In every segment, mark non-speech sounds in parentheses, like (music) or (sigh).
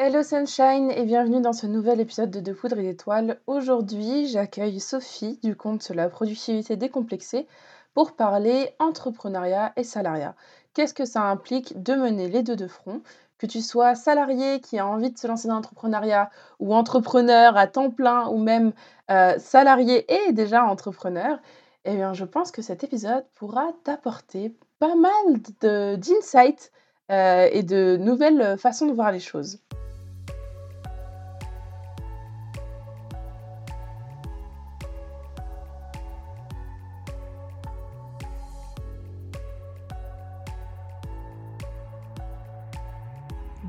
Hello Sunshine et bienvenue dans ce nouvel épisode de De Poudre et d'Étoiles. Aujourd'hui, j'accueille Sophie du compte La productivité décomplexée pour parler entrepreneuriat et salariat. Qu'est-ce que ça implique de mener les deux de front? Que tu sois salarié qui a envie de se lancer dans l'entrepreneuriat ou entrepreneur à temps plein ou même euh, salarié et déjà entrepreneur, eh bien, je pense que cet épisode pourra t'apporter pas mal d'insights euh, et de nouvelles façons de voir les choses.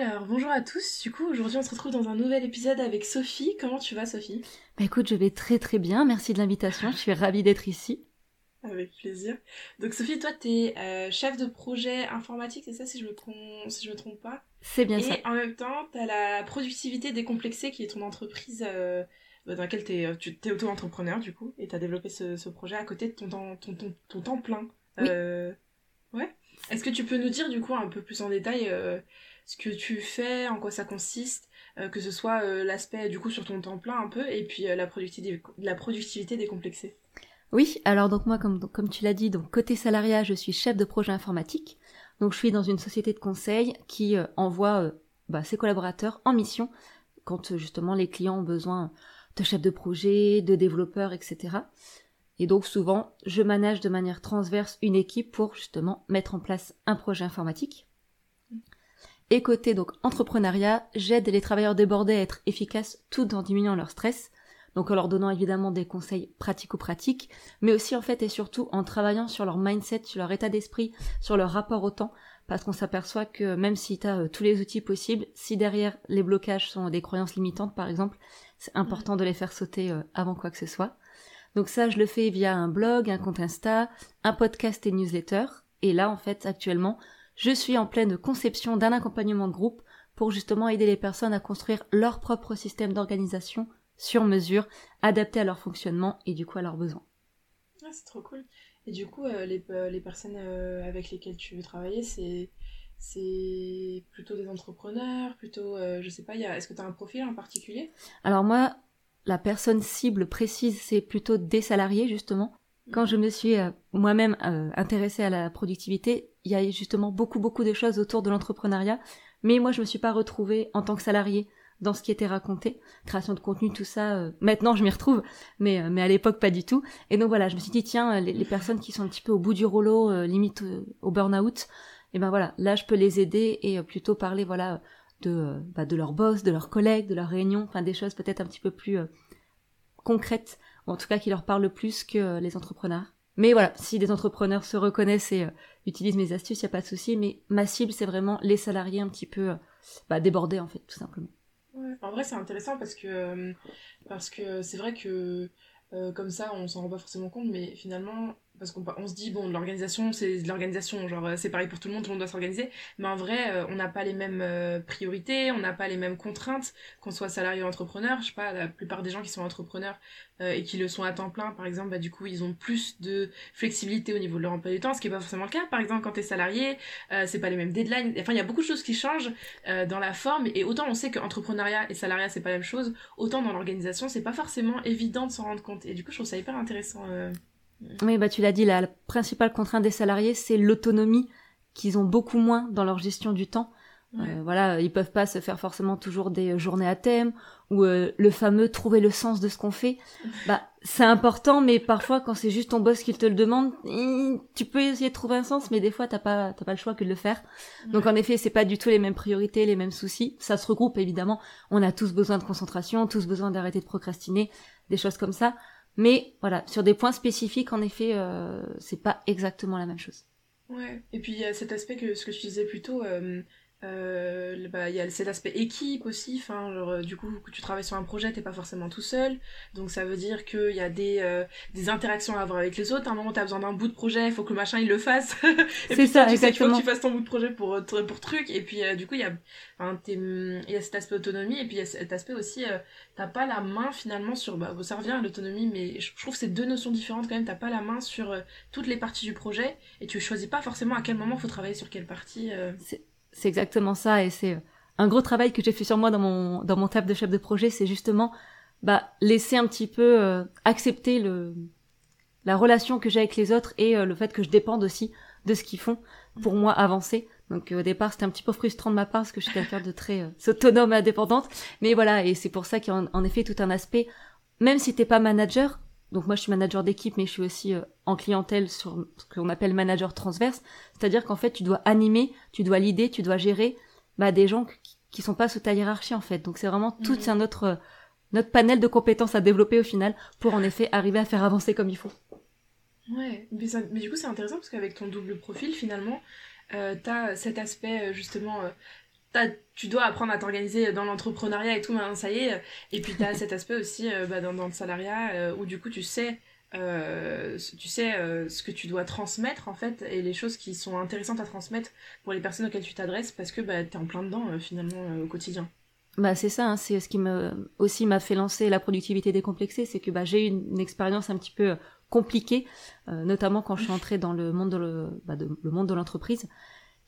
Alors, bonjour à tous. Du coup, aujourd'hui, on se retrouve dans un nouvel épisode avec Sophie. Comment tu vas, Sophie? Bah écoute, je vais très très bien. Merci de l'invitation. Je suis ravie d'être ici. Avec plaisir. Donc, Sophie, toi, tu es euh, chef de projet informatique, c'est ça, si je me, si je me trompe pas? C'est bien ça. Et en même temps, tu as la productivité décomplexée, qui est ton entreprise euh, dans laquelle tu es, auto-entrepreneur, du coup, et tu as développé ce, projet à côté de ton, ton, ton, ton temps plein. Oui. Euh, ouais. Est-ce que tu peux nous dire, du coup, un peu plus en détail ce que tu fais, en quoi ça consiste, euh, que ce soit euh, l'aspect du coup sur ton temps plein un peu et puis euh, la, productivité, la productivité décomplexée. Oui, alors donc moi comme, comme tu l'as dit, donc côté salariat, je suis chef de projet informatique. Donc je suis dans une société de conseil qui envoie bah, ses collaborateurs en mission quand justement les clients ont besoin de chefs de projet, de développeurs, etc. Et donc souvent, je manage de manière transverse une équipe pour justement mettre en place un projet informatique. Et côté donc entrepreneuriat, j'aide les travailleurs débordés à être efficaces tout en diminuant leur stress. Donc en leur donnant évidemment des conseils pratico-pratiques, mais aussi en fait et surtout en travaillant sur leur mindset, sur leur état d'esprit, sur leur rapport au temps, parce qu'on s'aperçoit que même si tu as euh, tous les outils possibles, si derrière les blocages sont des croyances limitantes par exemple, c'est important de les faire sauter euh, avant quoi que ce soit. Donc ça, je le fais via un blog, un compte Insta, un podcast et newsletter. Et là, en fait, actuellement, je suis en pleine conception d'un accompagnement de groupe pour justement aider les personnes à construire leur propre système d'organisation sur mesure, adapté à leur fonctionnement et du coup à leurs besoins. Ah, c'est trop cool. Et du coup, euh, les, euh, les, personnes euh, avec lesquelles tu veux travailler, c'est c'est plutôt des entrepreneurs, plutôt, je sais pas, est-ce que tu as un profil en particulier? Alors moi, la personne cible précise, c'est plutôt des salariés justement. Quand je me suis moi-même intéressée à la productivité, il y a justement beaucoup beaucoup de choses autour de l'entrepreneuriat, mais moi je me suis pas retrouvée en tant que salariée dans ce qui était raconté, création de contenu, tout ça. Euh, maintenant, je m'y retrouve, mais euh, mais à l'époque pas du tout. Et donc voilà, je me suis dit tiens, les, personnes qui sont un petit peu au bout du rouleau, euh, limite au burn-out, et ben voilà, là je peux les aider et plutôt parler voilà de bah, de leur boss, de leurs collègues, de leurs réunions, enfin des choses peut-être un petit peu plus concrètes, ou en tout cas qui leur parlent plus que les entrepreneurs. Mais voilà, si des entrepreneurs se reconnaissent et euh, utilisent mes astuces, il n'y a pas de souci. Mais ma cible, c'est vraiment les salariés un petit peu euh, bah, débordés, en fait, tout simplement. En vrai, c'est intéressant parce que euh, parce que c'est vrai que comme ça, on s'en rend pas forcément compte, mais finalement, parce qu'on on se dit bon l'organisation c'est de l'organisation genre euh, c'est pareil pour tout le monde tout le monde doit s'organiser. Mais en vrai euh, on n'a pas les mêmes euh, priorités on n'a pas les mêmes contraintes qu'on soit salarié ou entrepreneur. Je sais pas la plupart des gens qui sont entrepreneurs et qui le sont à temps plein par exemple bah du coup ils ont plus de flexibilité au niveau de leur emploi du temps ce qui est pas forcément le cas. Par exemple quand tu es salarié c'est pas les mêmes deadlines. Enfin il y a beaucoup de choses qui changent dans la forme et autant on sait que entrepreneuriat et salariat c'est pas la même chose autant dans l'organisation c'est pas forcément évident de s'en rendre compte. Et du coup je trouve ça hyper intéressant oui, bah tu l'as dit, la, principale contrainte des salariés, c'est l'autonomie qu'ils ont beaucoup moins dans leur gestion du temps. Euh, voilà, ils peuvent pas se faire forcément toujours des journées à thème ou euh, le fameux trouver le sens de ce qu'on fait. (laughs) Bah, c'est important, mais parfois quand c'est juste ton boss qui te le demande, tu peux essayer de trouver un sens, mais des fois t'as pas t'as pas le choix que de le faire. Donc en effet, c'est pas du tout les mêmes priorités, les mêmes soucis. Ça se regroupe évidemment. On a tous besoin de concentration, tous besoin d'arrêter de procrastiner, des choses comme ça. Mais voilà, sur des points spécifiques, en effet, euh, c'est pas exactement la même chose. Ouais. Et puis il y a cet aspect que ce que tu disais plus tôt, euh, euh, bah, il y a cet aspect équipe aussi, enfin, genre, euh, du coup, que tu travailles sur un projet, t'es pas forcément tout seul, donc ça veut dire qu'il y a des, euh, des interactions à avoir avec les autres. À un moment, t'as besoin d'un bout de projet, il faut que le machin il le fasse. (laughs) C'est ça, tu exactement. Sais faut que tu fasses ton bout de projet pour, euh, pour truc, et puis du coup, il y a, il y a cet aspect autonomie, et puis il y a cet aspect aussi, t'as pas la main finalement sur, bah, ça revient à l'autonomie, mais je trouve que c'est deux notions différentes quand même, t'as pas la main sur toutes les parties du projet, et tu choisis pas forcément à quel moment faut travailler sur quelle partie. C'est exactement ça et c'est euh, un gros travail que j'ai fait sur moi dans mon dans mon table de chef de projet, c'est justement bah laisser un petit peu euh, accepter le la relation que j'ai avec les autres et euh, le fait que je dépende aussi de ce qu'ils font pour moi avancer. Donc au départ, c'était un petit peu frustrant de ma part parce que je suis quelqu'un de très autonome et indépendante, mais voilà et c'est pour ça qu'il y a en, effet tout un aspect même si t'es pas manager, donc moi je suis manager d'équipe mais je suis aussi en clientèle sur ce qu'on appelle manager transverse, c'est-à-dire qu'en fait tu dois animer, tu dois l'idée, tu dois gérer bah, des gens qui, qui sont pas sous ta hiérarchie en fait. Donc c'est vraiment tout mhm. un notre notre panel de compétences à développer au final pour en effet arriver à faire avancer comme il faut. Ouais, mais, mais du coup c'est intéressant parce qu'avec ton double profil finalement, euh, t'as cet aspect euh, justement euh, tu dois apprendre à t'organiser dans l'entrepreneuriat et tout, maintenant ça y est. Et puis t'as cet aspect aussi euh, bah, dans, dans, le salariat euh, où du coup tu sais euh, tu sais ce que tu dois transmettre en fait et les choses qui sont intéressantes à transmettre pour les personnes auxquelles tu t'adresses parce que bah, tu es en plein dedans finalement au quotidien. Bah c'est ça, hein, c'est ce qui me aussi m'a fait lancer la productivité décomplexée, c'est que bah, j'ai eu une, expérience un petit peu compliquée, notamment quand je suis entrée dans le monde de le, bah, de, le monde de l'entreprise,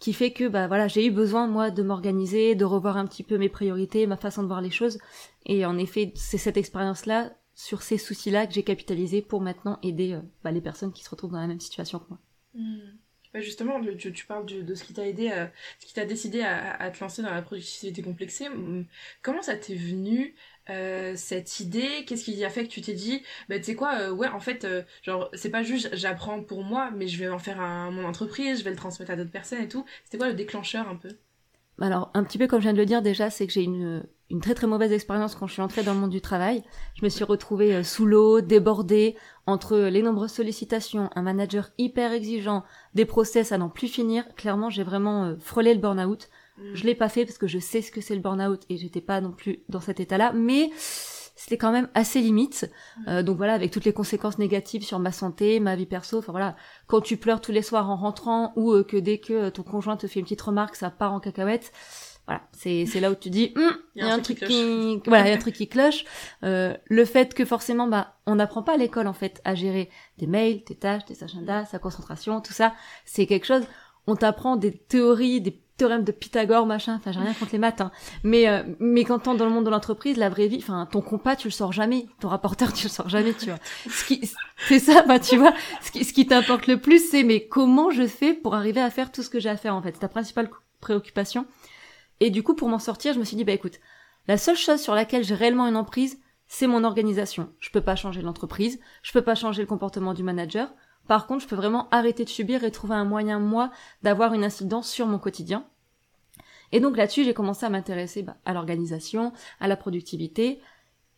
qui fait que bah voilà j'ai eu besoin moi de m'organiser, de revoir un petit peu mes priorités, ma façon de voir les choses, et en effet c'est cette expérience là sur ces soucis-là que j'ai capitalisé pour maintenant aider euh, bah, les personnes qui se retrouvent dans la même situation que moi. Hmm. Bah justement, tu, parles de, ce qui t'a aidé, à, ce qui t'a décidé à, à, te lancer dans la productivité complexée. Hmm. Comment ça t'est venu euh, cette idée Qu'est-ce qui a fait que tu t'es dit, bah tu sais quoi, euh, ouais, en fait, euh, genre c'est pas juste j'apprends pour moi, mais je vais en faire un, mon entreprise, je vais le transmettre à d'autres personnes et tout. C'était quoi le déclencheur un peu? Alors, un petit peu comme je viens de le dire déjà, c'est que j'ai une, une très très mauvaise expérience quand je suis entrée dans le monde du travail. Je me suis retrouvée sous l'eau, débordée, entre les nombreuses sollicitations, un manager hyper exigeant, des process à n'en plus finir. Clairement, j'ai vraiment frôlé le burn-out. Mm. Je l'ai pas fait parce que je sais ce que c'est le burn-out et j'étais pas non plus dans cet état-là, mais c'était quand même assez limite. Euh, donc voilà, avec toutes les conséquences négatives sur ma santé, ma vie perso. Enfin voilà, quand tu pleures tous les soirs en rentrant ou euh, que dès que ton conjoint te fait une petite remarque, ça part en cacahuète. Voilà, c'est c'est là où tu dis, hum, il y a un, truc, qui, voilà, il y a un (laughs) truc qui cloche. Euh, le fait que forcément, bah, on n'apprend pas à l'école en fait à gérer des mails, tes tâches, tes agendas, sa concentration, tout ça. C'est quelque chose. On t'apprend des théories, des théorème de Pythagore, machin, enfin j'ai rien contre les maths, hein. mais euh, mais quand t'es dans le monde de l'entreprise, la vraie vie, enfin ton compas tu le sors jamais, ton rapporteur tu le sors jamais, tu vois. Ce qui c'est ça, bah tu vois, ce qui ce qui t'importe le plus, c'est mais comment je fais pour arriver à faire tout ce que j'ai à faire en fait, c'est ta principale préoccupation. Et du coup pour m'en sortir, je me suis dit bah écoute, la seule chose sur laquelle j'ai réellement une emprise, c'est mon organisation. Je peux pas changer l'entreprise, je peux pas changer le comportement du manager. Par contre, je peux vraiment arrêter de subir et trouver un moyen, moi, d'avoir une incidence sur mon quotidien. Et donc là-dessus, j'ai commencé à m'intéresser bah, à l'organisation, à la productivité.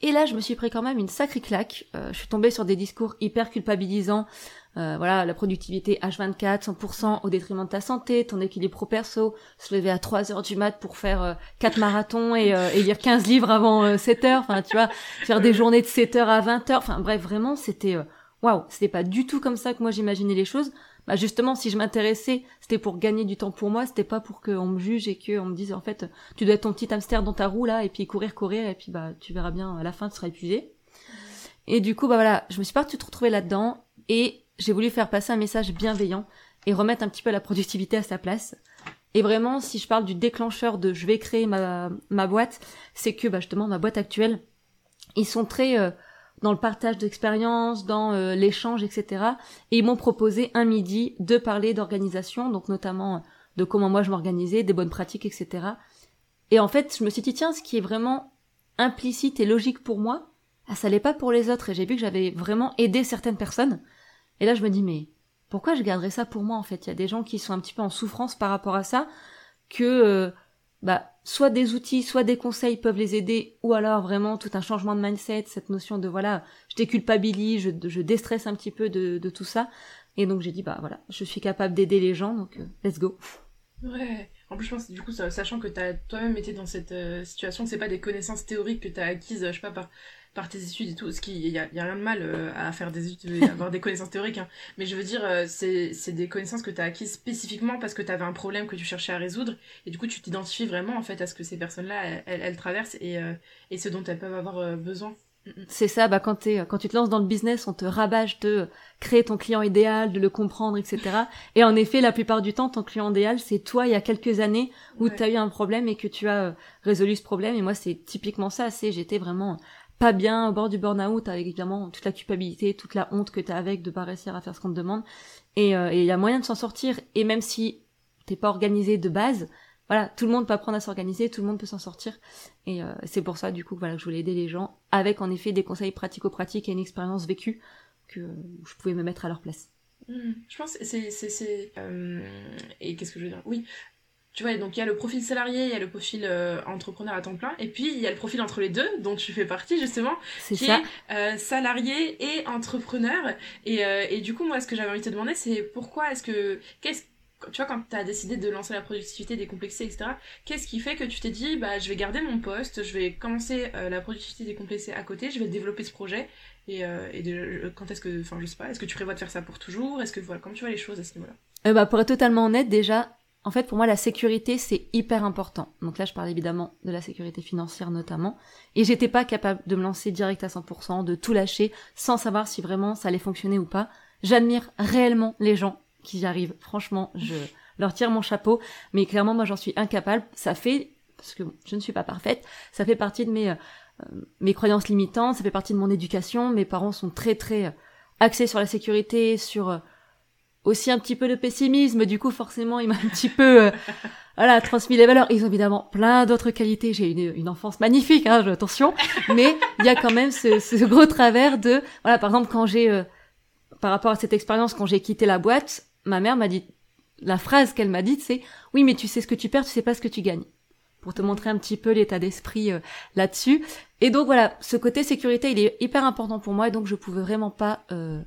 Et là, je me suis pris quand même une sacrée claque. Euh, je suis tombée sur des discours hyper culpabilisants. Euh, voilà, la productivité H24, 100% au détriment de ta santé, ton équilibre pro-perso, se lever à 3 heures du mat pour faire euh, 4 marathons et, euh, et, lire 15 livres avant 7 heures. Enfin, tu vois, faire des journées de 7 heures à 20 heures. Enfin, bref, vraiment, c'était... Waouh, c'était pas du tout comme ça que moi j'imaginais les choses. Bah justement si je m'intéressais c'était pour gagner du temps pour moi c'était pas pour qu'on me juge et qu'on me dise en fait tu dois être ton petit hamster dans ta roue là et puis courir courir et puis bah tu verras bien à la fin tu seras épuisé et du coup bah voilà je me suis pas tout retrouver là dedans et j'ai voulu faire passer un message bienveillant et remettre un petit peu la productivité à sa place. Et vraiment si je parle du déclencheur de je vais créer ma ma boîte c'est que bah justement ma boîte actuelle ils sont très euh, dans le partage d'expériences, dans euh, l'échange, etc. Et ils m'ont proposé un midi de parler d'organisation, donc notamment de comment moi je m'organisais, des bonnes pratiques, etc. Et en fait, je me suis dit, tiens, ce qui est vraiment implicite et logique pour moi, ah, ça l'est pas pour les autres. Et j'ai vu que j'avais vraiment aidé certaines personnes. Et là, je me dis, mais pourquoi je garderais ça pour moi, en fait? Il y a des gens qui sont un petit peu en souffrance par rapport à ça, que, euh, bah, soit des outils, soit des conseils peuvent les aider, ou alors vraiment tout un changement de mindset, cette notion de, voilà, je déculpabilise, je, je déstresse un petit peu de, tout ça. Et donc j'ai dit, bah voilà, je suis capable d'aider les gens, donc euh, let's go. Ouais. En plus, je pense, du coup, sachant que tu as toi-même été dans cette euh, situation, c'est pas des connaissances théoriques que tu as acquises, je sais pas, par, par tes études et tout. Ce qui, y a, y a rien de mal euh, à faire des études, avoir des connaissances théoriques, hein. Mais je veux dire, c'est des connaissances que tu as acquises spécifiquement parce que tu avais un problème que tu cherchais à résoudre. Et du coup, tu t'identifies vraiment, en fait, à ce que ces personnes-là, elles, elles, traversent et, et ce dont elles peuvent avoir besoin. C'est ça, bah quand, es, quand tu te lances dans le business, on te rabâche de créer ton client idéal, de le comprendre, etc. Et en effet, la plupart du temps, ton client idéal, c'est toi il y a quelques années où tu as eu un problème et que tu as euh, résolu ce problème. Et moi, c'est typiquement ça. C'est j'étais vraiment pas bien au bord du burn-out avec évidemment toute la culpabilité, toute la honte que tu as avec de pas réussir à faire ce qu'on te demande. Euh, et il y a moyen de s'en sortir. Et même si t'es pas organisé de base, voilà, tout le monde peut apprendre à s'organiser, tout le monde peut s'en sortir. Et euh, c'est pour ça, du coup, voilà, que je voulais aider les gens avec, en effet, des conseils pratico-pratiques et une expérience vécue que je pouvais me mettre à leur place. Mmh. je pense c'est c'est euh, et qu'est-ce que je veux dire? Oui tu vois donc il y a le profil salarié il y a le profil euh, entrepreneur à temps plein et puis il y a le profil entre les deux dont tu fais partie justement c'est ça. est, salarié et entrepreneur. Et, et du coup moi ce que j'avais envie de te demander c'est pourquoi est-ce que qu'est-ce tu vois, quand tu as décidé de lancer la productivité décomplexée, etc., qu'est-ce qui fait que tu t'es dit, bah, je vais garder mon poste, je vais commencer euh, la productivité décomplexée à côté, je vais développer ce projet, et, euh, et de, quand est-ce que, enfin, je sais pas, est-ce que tu prévois de faire ça pour toujours? Est-ce que, voilà, comment tu vois les choses à ce niveau-là? Euh, bah, Pour être totalement honnête, déjà, en fait, pour moi, la sécurité, c'est hyper important. Donc là, je parle évidemment de la sécurité financière notamment. Et j'étais pas capable de me lancer direct à 100%, de tout lâcher, sans savoir si vraiment ça allait fonctionner ou pas. J'admire réellement les gens qui y arrivent. Franchement, je leur tire mon chapeau. Mais clairement, moi, j'en suis incapable. Ça fait, parce que je ne suis pas parfaite, ça fait partie de mes, euh, mes croyances limitantes, ça fait partie de mon éducation. Mes parents sont très, très euh, axés sur la sécurité, sur euh, aussi un petit peu de pessimisme. Du coup, forcément, il m'a un petit peu, (laughs) voilà, transmis les valeurs. Ils ont évidemment plein d'autres qualités. J'ai une, une enfance magnifique, hein, attention. Mais il y a quand même ce, ce, gros travers de, voilà, par exemple, quand j'ai, par rapport à cette expérience, quand j'ai quitté la boîte, ma mère m'a dit, la phrase qu'elle m'a dite, c'est oui, mais tu sais ce que tu perds, tu sais pas ce que tu gagnes. Pour te montrer un petit peu l'état d'esprit euh, là-dessus. Et donc voilà, ce côté sécurité, il est hyper important pour moi, et donc je pouvais vraiment pas euh,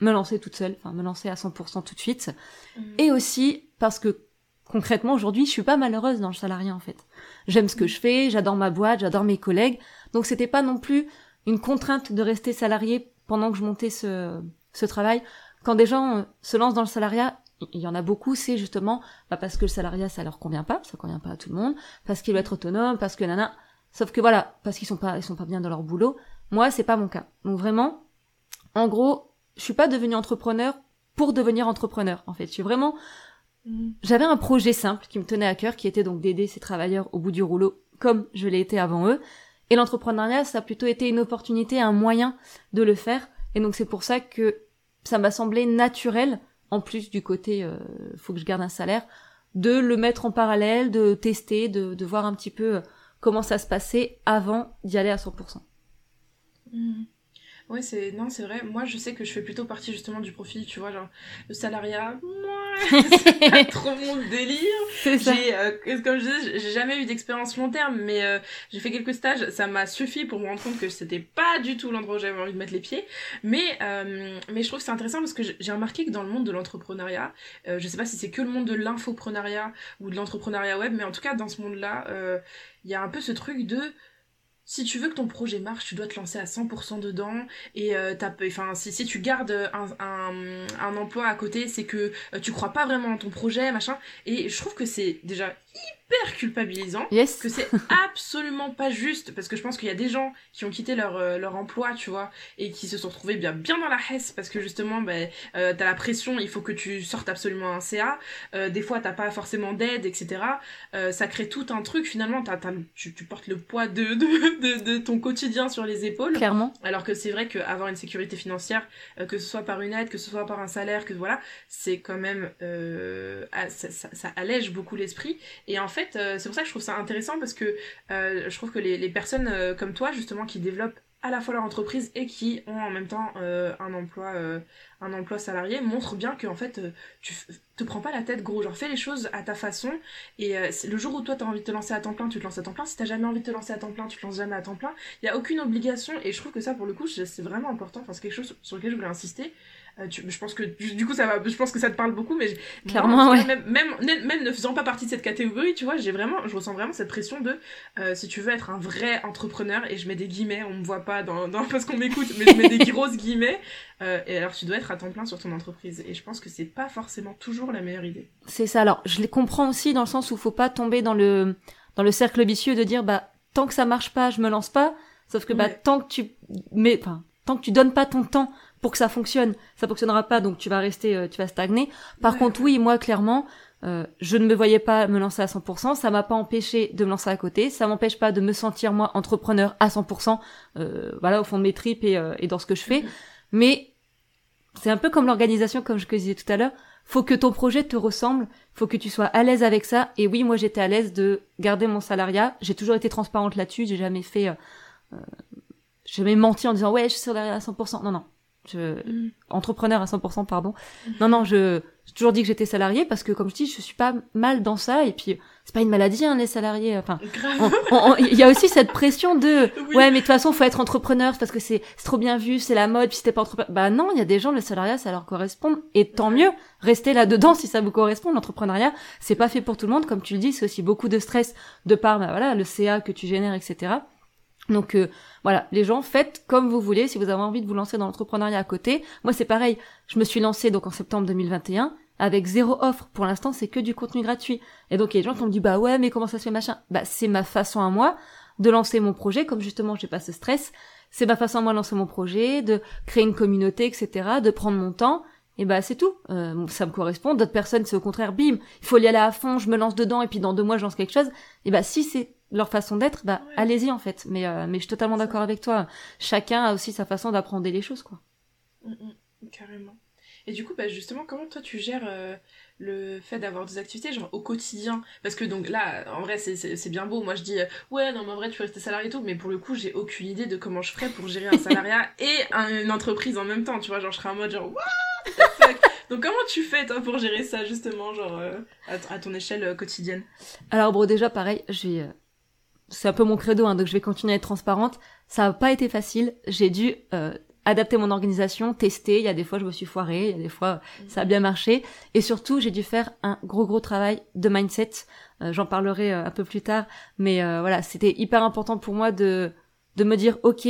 me lancer toute seule, enfin me lancer à 100% tout de suite. Mmh. Et aussi parce que concrètement aujourd'hui, je suis pas malheureuse dans le salariat en fait. J'aime ce que mmh. je fais, j'adore ma boîte, j'adore mes collègues, donc c'était pas non plus une contrainte de rester salarié pendant que je montais ce, ce travail quand des gens euh, se lancent dans le salariat, il y en a beaucoup, c'est justement bah parce que le salariat ça leur convient pas, ça convient pas à tout le monde, parce qu'ils veulent être autonomes, parce que nana. Sauf que voilà, parce qu'ils sont pas, ils sont pas bien dans leur boulot. Moi, c'est pas mon cas. Donc vraiment, en gros, je suis pas devenue entrepreneur pour devenir entrepreneur. En fait, je suis vraiment. Mm. J'avais un projet simple qui me tenait à cœur, qui était donc d'aider ces travailleurs au bout du rouleau, comme je l'ai été avant eux. Et l'entrepreneuriat, ça a plutôt été une opportunité, un moyen de le faire. Et donc c'est pour ça que ça m'a semblé naturel, en plus du côté euh, faut que je garde un salaire, de le mettre en parallèle, de tester, de, de voir un petit peu euh, comment ça se passait avant d'y aller à 100%. Ouais, c'est non, c'est vrai. Moi, je sais que je fais plutôt partie justement du profil, tu vois, genre le salariat. (laughs) c'est pas (laughs) trop mon délire. J'ai, euh, comme je disais, j'ai jamais eu d'expérience long terme, mais euh, j'ai fait quelques stages. Ça m'a suffi pour me rendre compte que c'était pas du tout l'endroit où j'avais envie de mettre les pieds. Mais, euh, mais je trouve que c'est intéressant parce que j'ai remarqué que dans le monde de l'entrepreneuriat, je sais pas si c'est que le monde de l'infoprenariat ou de l'entrepreneuriat web, mais en tout cas dans ce monde-là, il y a un peu ce truc de si tu veux que ton projet marche, tu dois te lancer à 100% dedans. Et euh, enfin, si, tu gardes un emploi à côté, c'est que euh, tu crois pas vraiment en ton projet, machin. Et je trouve que c'est déjà hyper culpabilisant. Yes. Que c'est (laughs) absolument pas juste, parce que je pense qu'il y a des gens qui ont quitté leur, euh, leur emploi, tu vois, et qui se sont retrouvés bien, bien dans la hesse, parce que justement, ben, euh, t'as la pression, il faut que tu sortes absolument un CA, euh, des fois t'as pas forcément d'aide, etc. Ça crée tout un truc, finalement, t'as, t'as, tu, tu portes le poids de, de, de, de ton quotidien sur les épaules. Clairement. Alors que c'est vrai qu'avoir une sécurité financière, que ce soit par une aide, que ce soit par un salaire, que voilà, c'est quand même ah, ça, ça, ça allège beaucoup l'esprit. Et en fait, euh, c'est pour ça que je trouve ça intéressant parce que euh, je trouve que les, personnes euh, comme toi, justement, qui développent à la fois leur entreprise et qui ont en même temps un emploi salarié montrent bien que en fait tu te prends pas la tête gros. Genre fais les choses à ta façon. Et le jour où toi t'as envie de te lancer à temps plein tu te lances à temps plein. Si t'as jamais envie de te lancer à temps plein tu te lances jamais à temps plein. Il y a aucune obligation. Et je trouve que ça pour le coup c'est vraiment important. Enfin c'est quelque chose sur lequel je voulais insister tu, je pense que du du coup ça va je pense que ça te parle beaucoup mais Clairement, moi, ouais. même, même même même ne faisant pas partie de cette catégorie tu vois j'ai vraiment je ressens vraiment cette pression de euh, si tu veux être un vrai entrepreneur et je mets des guillemets on me voit pas dans, dans parce qu'on m'écoute mais je mets des (laughs) grosses guillemets euh, et alors tu dois être à temps plein sur ton entreprise et je pense que c'est pas forcément toujours la meilleure idée C'est ça. Alors, je les comprends aussi dans le sens où faut pas tomber dans le dans le cercle vicieux de dire bah tant que ça marche pas, je me lance pas. Sauf que bah Ouais. tant que tu mais enfin tant que tu donnes pas ton temps pour que ça fonctionne, ça fonctionnera pas. Donc tu vas rester, euh, tu vas stagner. Par Ouais. contre, oui, moi clairement. euh, je ne me voyais pas me lancer à 100%, ça m'a pas empêché de me lancer à côté, ça m'empêche pas de me sentir moi entrepreneur à 100%, euh, voilà au fond de mes tripes et, euh, et dans ce que je fais. Mhm. Mais c'est un peu comme l'organisation, comme je te disais tout à l'heure. Faut que ton projet te ressemble, faut que tu sois à l'aise avec ça. Et oui, moi j'étais à l'aise de garder mon salariat. J'ai toujours été transparente là-dessus. J'ai jamais fait, euh, euh, j'ai jamais menti en disant ouais, je suis salarié à 100%. Non, non. Je, entrepreneur à 100%, pardon. Non, non, je, j'ai toujours dit que j'étais salarié parce que, comme je dis, je suis pas mal dans ça. Et puis, c'est pas une maladie, hein, les salariés. Enfin, il y a aussi cette pression de Oui. ouais mais de toute façon faut être entrepreneur parce que c'est c'est trop bien vu c'est la mode puis si t'es pas entrepreneur bah non il y a des gens le salariat ça leur correspond et tant mieux restez là dedans si ça vous correspond l'entrepreneuriat c'est pas fait pour tout le monde comme tu le dis c'est aussi beaucoup de stress de par bah, voilà le CA que tu génères etc donc euh, voilà, les gens faites comme vous voulez si vous avez envie de vous lancer dans l'entrepreneuriat à côté. Moi c'est pareil, je me suis lancée donc en septembre 2021 avec zéro offre. Pour l'instant, c'est que du contenu gratuit. Et donc il y a des gens qui me disent bah ouais, mais comment ça se fait machin? Bah c'est ma façon à moi de lancer mon projet comme justement j'ai pas ce stress. C'est ma façon à moi de lancer mon projet, de créer une communauté, etc., de prendre mon temps. Et bah c'est tout. Euh, ça me correspond. D'autres personnes, c'est au contraire, bim, il faut y aller à fond, je me lance dedans et puis dans deux mois je lance quelque chose. Et bah si c'est leur façon d'être, bah Ouais. allez-y en fait. Mais euh, mais je suis totalement d'accord avec toi. Chacun a aussi sa façon d'apprendre les choses quoi. Mm, mm, carrément et du coup bah justement comment toi tu gères euh, le fait d'avoir des activités genre au quotidien? Parce que donc là en vrai c'est- bien beau moi je dis euh, ouais non mais en vrai tu peux rester salarié et tout mais pour le coup j'ai aucune idée de comment je ferais pour gérer un (laughs) salariat et un- une entreprise en même temps tu vois genre je serais en mode genre what the fuck? Donc comment tu fais toi pour gérer ça justement genre euh, à, ton échelle quotidienne? Alors bon déjà pareil, je vais euh, c'est un peu mon credo hein, donc je vais continuer à être transparente. Ça n'a pas été facile. J'ai dû euh, adapter mon organisation, tester. Il y a des fois je me suis foirée, il y a des fois ça a bien marché. Et surtout j'ai dû faire un gros gros travail de mindset. Euh, J'en parlerai euh, un peu plus tard, mais euh, voilà c'était hyper important pour moi de de me dire ok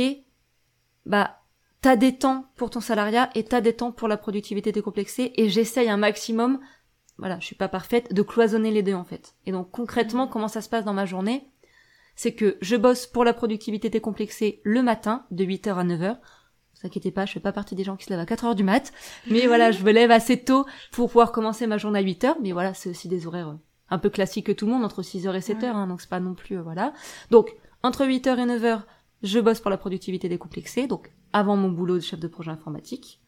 bah t'as des temps pour ton salariat et t'as des temps pour la productivité décomplexée et j'essaye un maximum voilà, je suis pas parfaite, de cloisonner les deux en fait. Et donc concrètement, comment ça se passe dans ma journée? C'est que je bosse pour la productivité décomplexée le matin, de 8h à 9h. Ne vous inquiétez pas, je fais pas partie des gens qui se lèvent à 4h du mat. Mais voilà, je me lève assez tôt pour pouvoir commencer ma journée à 8h. Mais voilà, c'est aussi des horaires euh, un peu classiques que tout le monde, entre 6h et 7h, Ouais. hein, donc c'est pas non plus, euh, voilà. Donc, entre 8h et 9h, je bosse pour la productivité décomplexée, donc avant mon boulot de chef de projet informatique.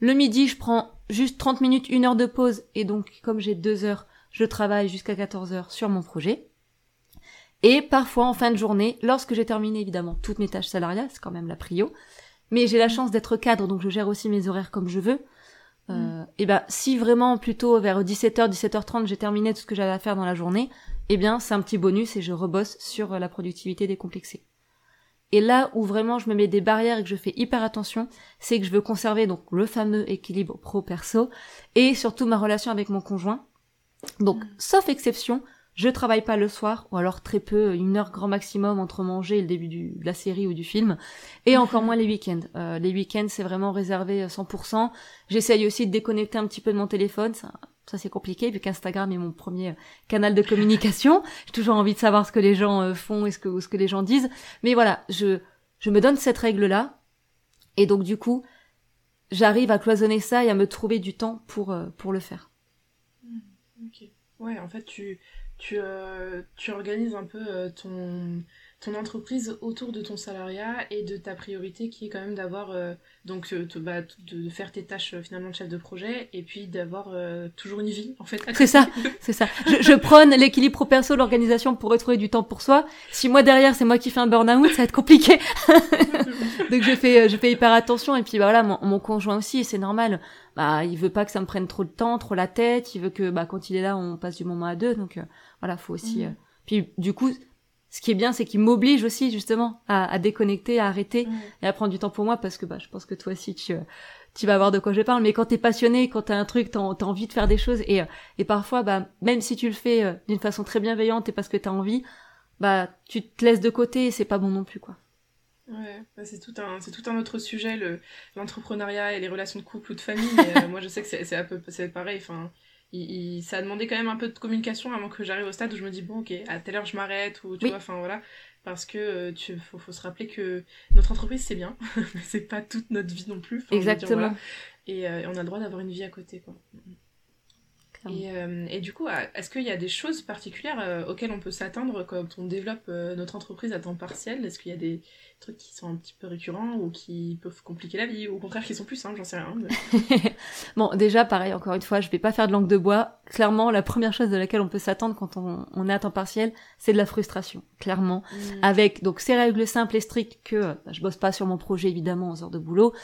Le midi, je prends juste 30 minutes, une heure de pause, et donc, comme j'ai deux heures, je travaille jusqu'à 14 heures sur mon projet. Et parfois, en fin de journée, lorsque j'ai terminé, évidemment, toutes mes tâches salariales, c'est quand même la prio, mais j'ai la chance d'être cadre, donc je gère aussi mes horaires comme je veux. Euh, et ben, si vraiment, plutôt vers 17h, 17h30, j'ai terminé tout ce que j'avais à faire dans la journée, eh bien, c'est un petit bonus et je rebosse sur euh, la productivité décomplexée. Et là où vraiment je me mets des barrières et que je fais hyper attention, c'est que je veux conserver donc le fameux équilibre pro-perso et surtout ma relation avec mon conjoint. Donc, Mm. sauf exception, je travaille pas le soir ou alors très peu, une heure grand maximum entre manger et le début du- de la série ou du film, et encore moins les week-ends. Euh, les week-ends c'est vraiment réservé à 100%. J'essaye aussi de déconnecter un petit peu de mon téléphone. Un Ça c'est compliqué vu qu'Instagram est mon premier canal de communication. (laughs) J'ai toujours envie de savoir ce que les gens euh, font et ce que ce que les gens disent. Mais voilà, je je me donne cette règle là et donc du coup, j'arrive à cloisonner ça et à me trouver du temps pour euh, pour le faire. Mmh, ok. Ouais, en fait, tu tu euh, tu organises un peu ton ton entreprise autour de ton salariat et de ta priorité qui est quand même d'avoir euh, donc euh, bah, de faire tes tâches euh, finalement de chef de projet et puis d'avoir toujours une vie en fait. (laughs) C'est ça c'est ça. Je, je prône l'équilibre pro perso l'organisation pour retrouver du temps pour soi. Si moi derrière c'est moi qui fais un burn out ça va être compliqué. (laughs) Donc je fais je fais hyper attention et puis bah voilà mon, mon conjoint aussi c'est normal. Bah il veut pas que ça me prenne trop de temps trop la tête. Il veut que bah quand il est là on passe du moment à deux. Donc voilà faut aussi mmh. puis du coup ce qui est bien, c'est qu'il m'oblige aussi justement à, déconnecter, à arrêter et à prendre du temps pour moi parce que bah, je pense que toi aussi tu, tu vas voir de quoi je parle. Mais quand t'es passionné, quand t'as un truc, t'as as envie de faire des choses et, et parfois, bah, même si tu le fais euh, d'une façon très bienveillante et parce que t'as envie, bah, tu te laisses de côté et c'est pas bon non plus, quoi. Ouais, bah, c'est tout un c'est tout un autre sujet le l'entrepreneuriat et les relations de couple ou de famille. Mais, euh, moi, je sais que c'est un peu c'est pareil. Enfin, il, ça a demandé quand même un peu de communication avant que j'arrive au stade où je me dis bon ok à telle heure je m'arrête ou tu vois enfin voilà. Parce que euh, tu faut, faut, se rappeler que notre entreprise c'est bien. (laughs) Mais c'est pas toute notre vie non plus. Exactement. et, euh, et, on a le droit d'avoir une vie à côté quoi. Et, euh, et, du coup, est-ce qu'il y a des choses particulières auxquelles on peut s'attendre quand on développe notre entreprise à temps partiel? Est-ce qu'il y a des trucs qui sont un petit peu récurrents ou qui peuvent compliquer la vie ou au contraire qui sont plus simples J'en sais rien. (laughs) bon, déjà, pareil, encore une fois, je vais pas faire de langue de bois. Clairement, la première chose de laquelle on peut s'attendre quand on, on, est à temps partiel, c'est de la frustration, clairement. Mmh. Avec donc ces règles simples et strictes que bah, je bosse pas sur mon projet évidemment aux heures de boulot,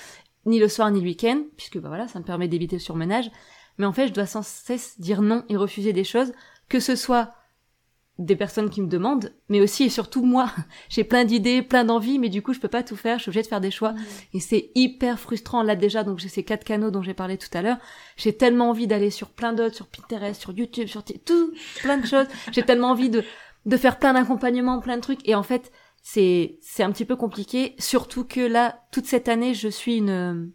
ni le soir ni le week-end, puisque bah voilà, ça me permet d'éviter le surmenage mais en fait, je dois sans cesse dire non et refuser des choses, que ce soit des personnes qui me demandent, mais aussi et surtout moi. (laughs) J'ai plein d'idées, plein d'envies, mais du coup, je peux pas tout faire, je suis obligée de faire des choix. Mmh. Et c'est hyper frustrant. Là, déjà, donc j'ai ces quatre canaux dont j'ai parlé tout à l'heure. J'ai tellement envie d'aller sur plein d'autres, sur Pinterest, sur YouTube, sur tout, plein de choses. (laughs) j'ai tellement envie de, de faire plein d'accompagnements, plein de trucs. Et en fait, c'est, c'est un petit peu compliqué. Surtout que là, toute cette année, je suis une,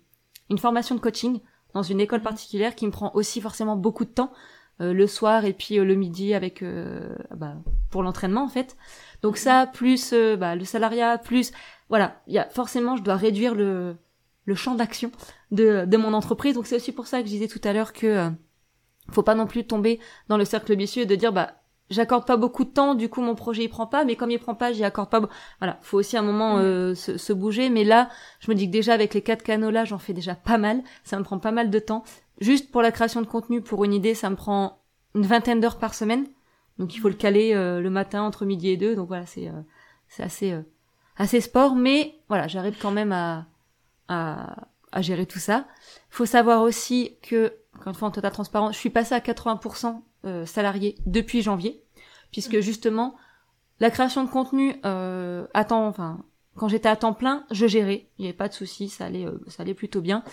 une formation de coaching dans une école particulière qui me prend aussi forcément beaucoup de temps le soir et puis euh, le midi avec euh, bah, pour l'entraînement en fait. Donc ça plus bah, le salariat plus voilà, il y a forcément je dois réduire le le champ d'action de de mon entreprise. Donc c'est aussi pour ça que je disais tout à l'heure que faut pas non plus tomber dans le cercle vicieux de dire bah j'accorde pas beaucoup de temps, du coup mon projet il prend pas, mais comme il prend pas, j'y accorde pas. Voilà, faut aussi un moment euh, se, se, bouger. Mais là, je me dis que déjà avec les quatre canaux là, j'en fais déjà pas mal. Ça me prend pas mal de temps. Juste pour la création de contenu, pour une idée, ça me prend une vingtaine d'heures par semaine. Donc il faut le caler euh, le matin entre midi et deux. Donc voilà, c'est euh, c'est assez assez sport, mais voilà, j'arrive quand même à, à à gérer tout ça. Faut savoir aussi que, quand une fois en total transparence, je suis passée à 80% euh, salariés depuis janvier, puisque mm. justement la création de contenu euh, à temps, enfin quand j'étais à temps plein, je gérais, il n'y avait pas de souci, ça allait, euh, ça allait plutôt bien.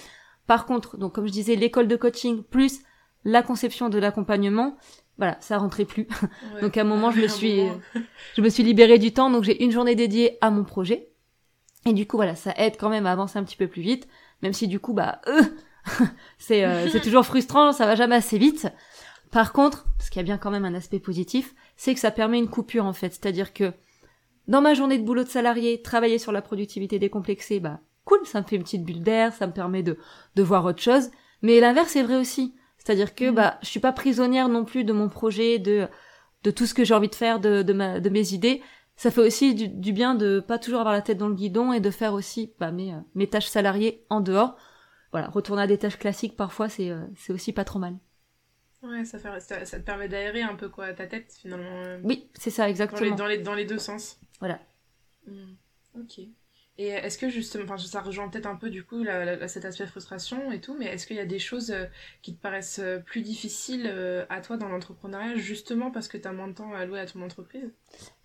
Par contre, donc comme je disais, l'école de coaching plus la conception de l'accompagnement, voilà, ça rentrait plus. (laughs) donc à un moment, je me (laughs) suis, je me suis libérée du temps, donc j'ai une journée dédiée à mon projet. Et du coup, voilà, ça aide quand même à avancer un petit peu plus vite, même si du coup, bah, euh, (laughs) c'est c'est toujours frustrant, ça va jamais assez vite. Par contre, ce qui a bien quand même un aspect positif, c'est que ça permet une coupure en fait. C'est-à-dire que dans ma journée de boulot de salarié, travailler sur la productivité décomplexée, bah cool, ça me fait une petite bulle d'air, ça me permet de, de voir autre chose. Mais l'inverse est vrai aussi. C'est-à-dire que mmh. bah je suis pas prisonnière non plus de mon projet, de de tout ce que j'ai envie de faire, de, de, ma, de mes idées. Ça fait aussi du, bien de pas toujours avoir la tête dans le guidon et de faire aussi bah, mes, euh, mes tâches salariées en dehors. Voilà, retourner à des tâches classiques parfois c'est euh, c'est aussi pas trop mal. Ouais, ça, fait, ça, te permet d'aérer un peu quoi, ta tête finalement. Euh, oui, c'est ça, exactement. Dans les, dans les, deux sens. Voilà. Hmm, ok. Et est-ce que justement, enfin ça rejoint peut-être un peu du coup la, cet aspect frustration et tout, mais est-ce qu'il y a des choses euh, qui te paraissent euh, plus difficiles à toi dans l'entrepreneuriat justement parce que tu as moins de temps à allouer à ton entreprise?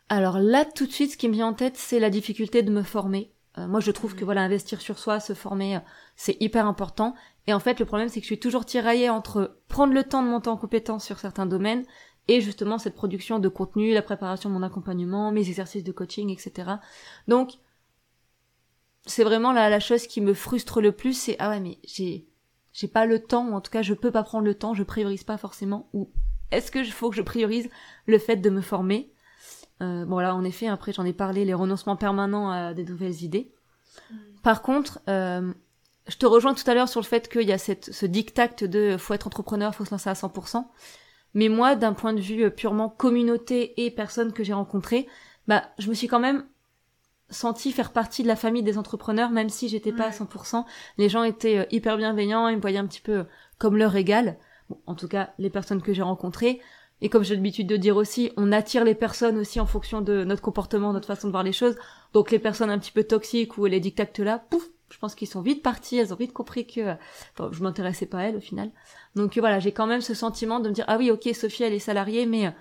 Alors là, tout de suite, ce qui me vient en tête, c'est la difficulté de me former. moi, je trouve que hmm. voilà, investir sur soi, se former, c'est hyper important. Et en fait, le problème, c'est que je suis toujours tiraillée entre prendre le temps de monter en compétence sur certains domaines et justement cette production de contenu, la préparation de mon accompagnement, mes exercices de coaching, etc. Donc, c'est vraiment la, la chose qui me frustre le plus, c'est ah ouais, mais j'ai j'ai pas le temps, ou en tout cas je peux pas prendre le temps, je priorise pas forcément, ou est-ce que faut que je priorise le fait de me former? Euh, Bon là, en effet, après j'en ai parlé, les renoncements permanents à des nouvelles idées. Mm. Par contre, euh, je te rejoins tout à l'heure sur le fait qu'il y a cette, ce dictat de faut être entrepreneur, faut se lancer à 100%. Mais moi, d'un point de vue purement communauté et personnes que j'ai rencontrées, bah, je me suis quand même senti faire partie de la famille des entrepreneurs, même si j'étais pas à 100%. Les gens étaient euh, hyper bienveillants, ils me voyaient un petit peu comme leur égal. Bon, en tout cas, les personnes que j'ai rencontrées. Et comme j'ai l'habitude de dire aussi, on attire les personnes aussi en fonction de notre comportement, notre façon de voir les choses. Donc les personnes un petit peu toxiques ou les dictates là, pouf, je pense qu'ils sont vite partis, elles ont vite compris que enfin, je m'intéressais pas à elles au final. Donc voilà, j'ai quand même ce sentiment de me dire ah oui, OK, Sophie elle est salariée mais euh,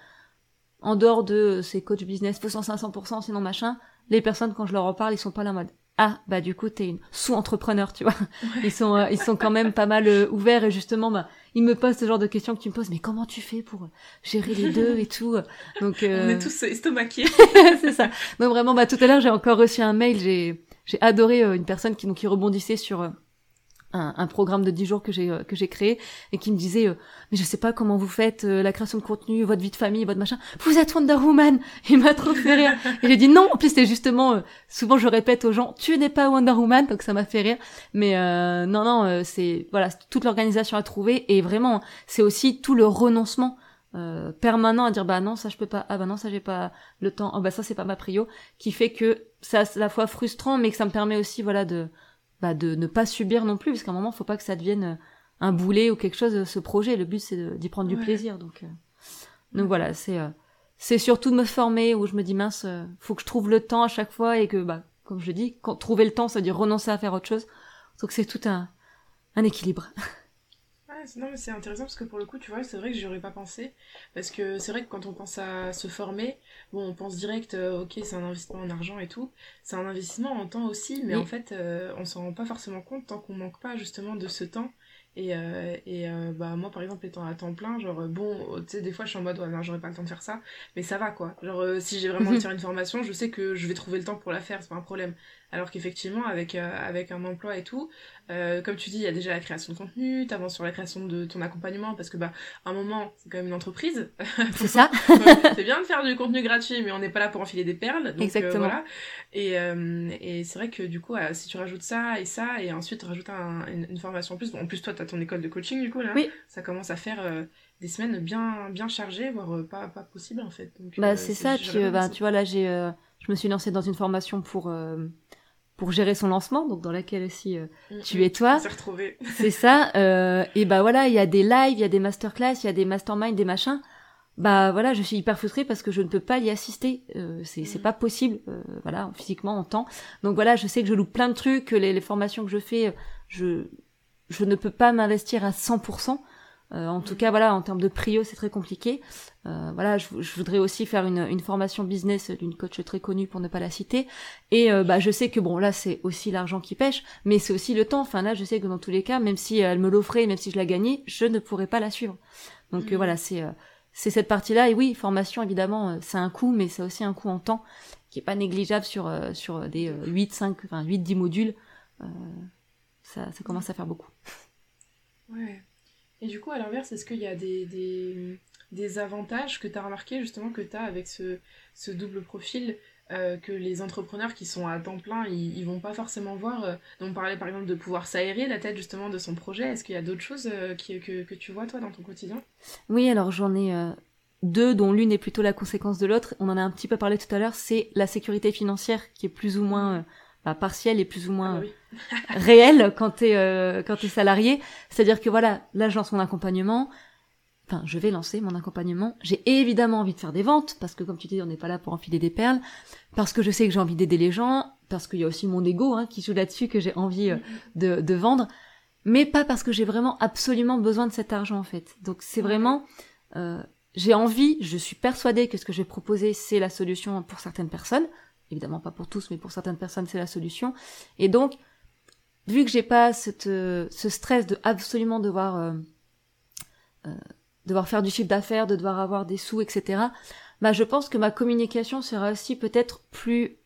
en dehors de ses coachs business, faut 500% sinon machin, les personnes quand je leur en parle, ils sont pas là en mode. Ah bah du coup t'es une sous-entrepreneur tu vois. Ils sont euh, ils sont quand même pas mal euh, ouverts et justement bah ils me posent ce genre de questions que tu me poses mais comment tu fais pour gérer les deux et tout donc euh... (laughs) on est tous estomaqués. (laughs) C'est ça. Donc vraiment bah tout à l'heure j'ai encore reçu un mail j'ai j'ai adoré euh, une personne qui donc qui rebondissait sur un, un, programme de 10 jours que j'ai euh, que j'ai créé et qui me disait euh, mais je sais pas comment vous faites euh, la création de contenu votre vie de famille votre machin. Vous êtes Wonder Woman! Il m'a trop fait rire. Et j'ai dit non! En plus c'est justement souvent je répète aux gens tu n'es pas Wonder Woman! Donc ça m'a fait rire. Mais non non c'est voilà toute l'organisation à trouver et vraiment c'est aussi tout le renoncement permanent à dire bah non ça je peux pas ah bah non ça j'ai pas le temps ah bah ça c'est pas ma prio qui fait que ça c'est à la fois frustrant mais que ça me permet aussi voilà de bah, de ne pas subir non plus, parce qu'à un moment, faut pas que ça devienne euh, un boulet ou quelque chose, euh, ce projet. Le but, c'est d'y prendre du plaisir. Donc, euh, donc voilà, c'est c'est surtout de me former où je me dis mince, faut que je trouve le temps à chaque fois et que, bah, comme je dis, quand, trouver le temps, ça veut dire renoncer à faire autre chose. Donc c'est tout un, un équilibre. (laughs) non, mais c'est intéressant parce que pour le coup, tu vois, c'est vrai que j'y aurais pas pensé. Parce que c'est vrai que quand on pense à se former, bon, on pense direct, euh, ok, c'est un investissement en argent et tout. C'est un investissement en temps aussi, mais en fait, euh, on s'en rend pas forcément compte tant qu'on manque pas justement de ce temps et, euh, et euh, bah, moi, par exemple, étant à temps plein, genre, bon, tu sais, des fois, je suis en mode, ouais, j'aurais pas le temps de faire ça, mais ça va, quoi. Genre, euh, si j'ai vraiment envie de faire une formation, je sais que je vais trouver le temps pour la faire, c'est pas un problème. Alors qu'effectivement, avec, avec un emploi et tout, comme tu dis, il y a déjà la création de contenu, t'avances sur la création de ton accompagnement, parce que, bah, à un moment, c'est quand même une entreprise. (laughs) C'est ça. (laughs) c'est bien de faire du contenu gratuit, mais on n'est pas là pour enfiler des perles. Donc, Exactement. voilà. Et, et c'est vrai que, du coup, si tu rajoutes ça et ça, et ensuite rajoutes un, une, formation en plus, bon, en plus, toi, t'as ton école de coaching du coup là. Oui. Ça commence à faire euh, des semaines bien bien chargées, voire euh, pas pas possible en fait. Donc, bah euh, c'est ça. Puis bah tu vois là j'ai je me suis lancée dans une formation pour pour gérer son lancement, donc dans laquelle aussi mm, tu mm. es toi. (laughs) C'est ça. et bah voilà, il y a des lives, il y a des masterclass, il y a des masterminds, des machins bah voilà, je suis hyper frustrée parce que je ne peux pas y assister. Euh, c'est mm. pas possible, voilà, physiquement en temps. Donc voilà, je sais que je loupe plein de trucs, que les, les formations que je fais, je je ne peux pas m'investir à 100%. Euh, en tout cas, voilà, en termes de prio, c'est très compliqué. Euh, voilà, je, voudrais aussi faire une, une formation business d'une coach très connue pour ne pas la citer. Et euh, bah, je sais que bon, là, c'est aussi l'argent qui pêche, mais c'est aussi le temps. Enfin là, je sais que dans tous les cas, même si elle me l'offrait, même si je la gagnais, je ne pourrais pas la suivre. Donc mm. voilà, c'est c'est cette partie-là. Et oui, formation, évidemment, c'est un coût, mais c'est aussi un coût en temps qui est pas négligeable sur sur des 8, 5, enfin 8, 10 modules ça, commence à faire beaucoup. Ouais. Et du coup, à l'inverse, est-ce qu'il y a des, des, des avantages que tu as remarqué justement que tu as avec ce, ce double profil euh, que les entrepreneurs qui sont à temps plein, ils, vont pas forcément voir. Euh, on parlait par exemple de pouvoir s'aérer la tête justement de son projet. Est-ce qu'il y a d'autres choses euh, qui, que, que, tu vois toi dans ton quotidien? Oui, alors j'en ai deux, dont l'une est plutôt la conséquence de l'autre. On en a un petit peu parlé tout à l'heure. C'est la sécurité financière qui est plus ou moins bah, partielle et plus ou moins ah (laughs) réelle quand t'es euh, quand t'es salarié. C'est-à-dire que voilà, là je lance mon accompagnement. Enfin, je vais lancer mon accompagnement. J'ai évidemment envie de faire des ventes parce que comme tu dis, on n'est pas là pour enfiler des perles. Parce que je sais que j'ai envie d'aider les gens. Parce qu'il y a aussi mon ego hein, qui joue là-dessus que j'ai envie euh, de, de vendre. Mais pas parce que j'ai vraiment absolument besoin de cet argent en fait. Donc c'est vraiment euh, j'ai envie, je suis persuadée que ce que je vais proposer, c'est la solution pour certaines personnes évidemment pas pour tous, mais pour certaines personnes, c'est la solution. Et donc, vu que j'ai pas cette, euh, ce stress de absolument devoir, euh, euh, devoir faire du chiffre d'affaires, de devoir avoir des sous, etc., bah, je pense que ma communication sera aussi peut-être plus,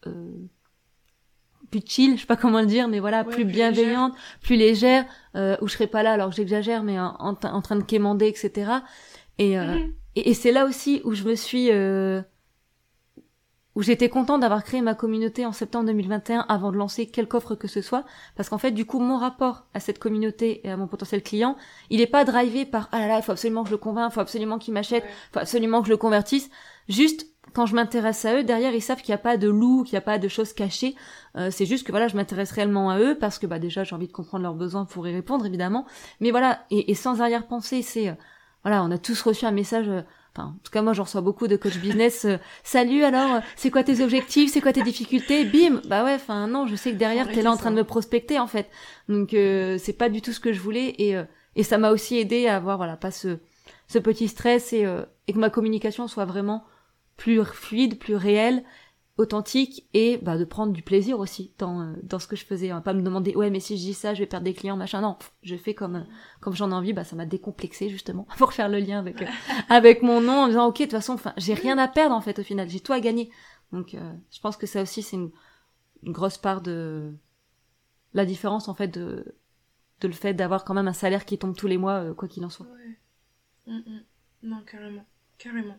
plus chill, je sais pas comment le dire, mais voilà, plus, bienveillante, plus légère, euh, où je serais pas là alors que j'exagère, mais en, en, train de quémander, etc. Et, euh, mhm. et, et c'est là aussi où je me suis euh, où j'étais contente d'avoir créé ma communauté en septembre 2021 avant de lancer quelque offre que ce soit, parce qu'en fait, du coup, mon rapport à cette communauté et à mon potentiel client, il est pas drivé par ah là là, il faut absolument que je le convainc, il faut absolument qu'il m'achète, il faut absolument que je le convertisse. Juste quand je m'intéresse à eux, derrière, ils savent qu'il n'y a pas de loup, qu'il n'y a pas de choses cachées. Euh, c'est juste que voilà, je m'intéresse réellement à eux parce que bah déjà, j'ai envie de comprendre leurs besoins pour y répondre, évidemment. Mais voilà, et, et sans arrière-pensée, c'est euh, voilà, on a tous reçu un message. Euh, Enfin, en tout cas, moi, j'en reçois beaucoup de coach business. Euh, Salut, alors, euh, c'est quoi tes objectifs C'est quoi tes difficultés? Bim Bah ouais, enfin, non, je sais que derrière, t'es là en train de me prospecter, en fait. Donc, euh, c'est pas du tout ce que je voulais. Et, et ça m'a aussi aidé à avoir, voilà, pas ce, ce petit stress et, et que ma communication soit vraiment plus fluide, plus réelle authentique et bah, de prendre du plaisir aussi dans, euh, dans ce que je faisais. Pas me demander ouais mais si je dis ça je vais perdre des clients machin. Non, je fais comme euh, comme j'en ai envie. Bah ça m'a décomplexé justement (laughs) pour faire le lien avec euh, (laughs) avec mon nom en disant ok de toute façon enfin j'ai rien à perdre en fait au final j'ai tout à gagner. Donc je pense que ça aussi c'est une, grosse part de la différence en fait de de le fait d'avoir quand même un salaire qui tombe tous les mois quoi qu'il en soit. Ouais. Mm, mm. Non carrément carrément.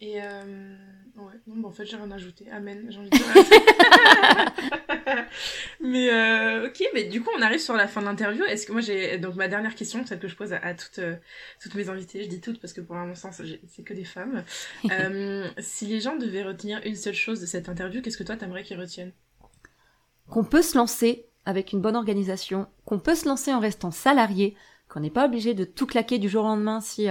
Et euh, ouais, non, bah en fait, j'ai rien ajouté. Amen, j'ai envie de dire. (laughs) mais euh, ok, mais du coup, on arrive sur la fin de l'interview. Est-ce que moi, j'ai. Donc, ma dernière question, celle que je pose à, toutes, euh, toutes mes invitées, je dis toutes parce que pour mon sens, c'est que des femmes. (laughs) euh, si les gens devaient retenir une seule chose de cette interview, qu'est-ce que toi, t'aimerais qu'ils retiennent? Qu'on peut se lancer avec une bonne organisation, qu'on peut se lancer en restant salarié, qu'on n'est pas obligé de tout claquer du jour au lendemain si,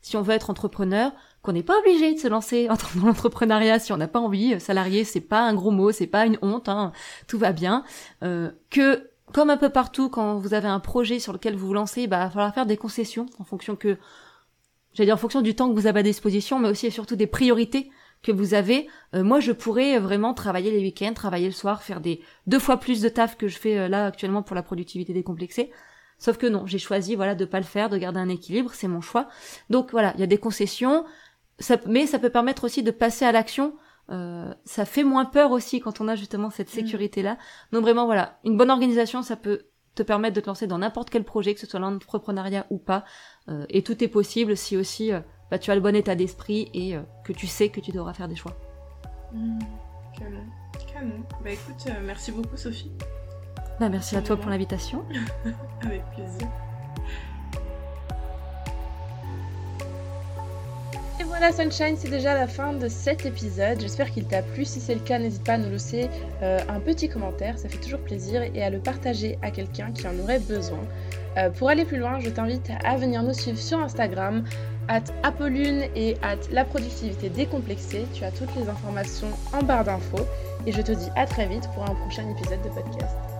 si on veut être entrepreneur qu'on n'est pas obligé de se lancer (laughs) dans l'entrepreneuriat si on n'a pas envie. Euh, salarié, c'est pas un gros mot, c'est pas une honte, hein, tout va bien. Euh, que comme un peu partout, quand vous avez un projet sur lequel vous vous lancez, bah, il va falloir faire des concessions en fonction que, j'allais dire en fonction du temps que vous avez à disposition, mais aussi et surtout des priorités que vous avez. Euh, moi, je pourrais vraiment travailler les week-ends, travailler le soir, faire des deux fois plus de taf que je fais là actuellement pour la productivité décomplexée. Sauf que non, j'ai choisi voilà de pas le faire, de garder un équilibre, c'est mon choix. Donc voilà, il y a des concessions mais ça peut permettre aussi de passer à l'action. Euh, ça fait moins peur aussi quand on a justement cette mm. sécurité-là. Donc vraiment, voilà, une bonne organisation, ça peut te permettre de te lancer dans n'importe quel projet, que ce soit l'entrepreneuriat ou pas. Euh, et tout est possible si aussi euh, bah, tu as le bon état d'esprit et que tu sais que tu devras faire des choix. Mmh, canon, canon. Bah écoute, merci beaucoup Sophie. Bah merci à toi pour l'invitation. (laughs) Avec plaisir. Voilà Sunshine, c'est déjà la fin de cet épisode. J'espère qu'il t'a plu. Si c'est le cas, n'hésite pas à nous laisser euh, un petit commentaire, ça fait toujours plaisir, et à le partager à quelqu'un qui en aurait besoin. Euh, pour aller plus loin, je t'invite à venir nous suivre sur Instagram, at Apollune et at la productivité décomplexée. Tu as toutes les informations en barre d'infos. Et je te dis à très vite pour un prochain épisode de podcast.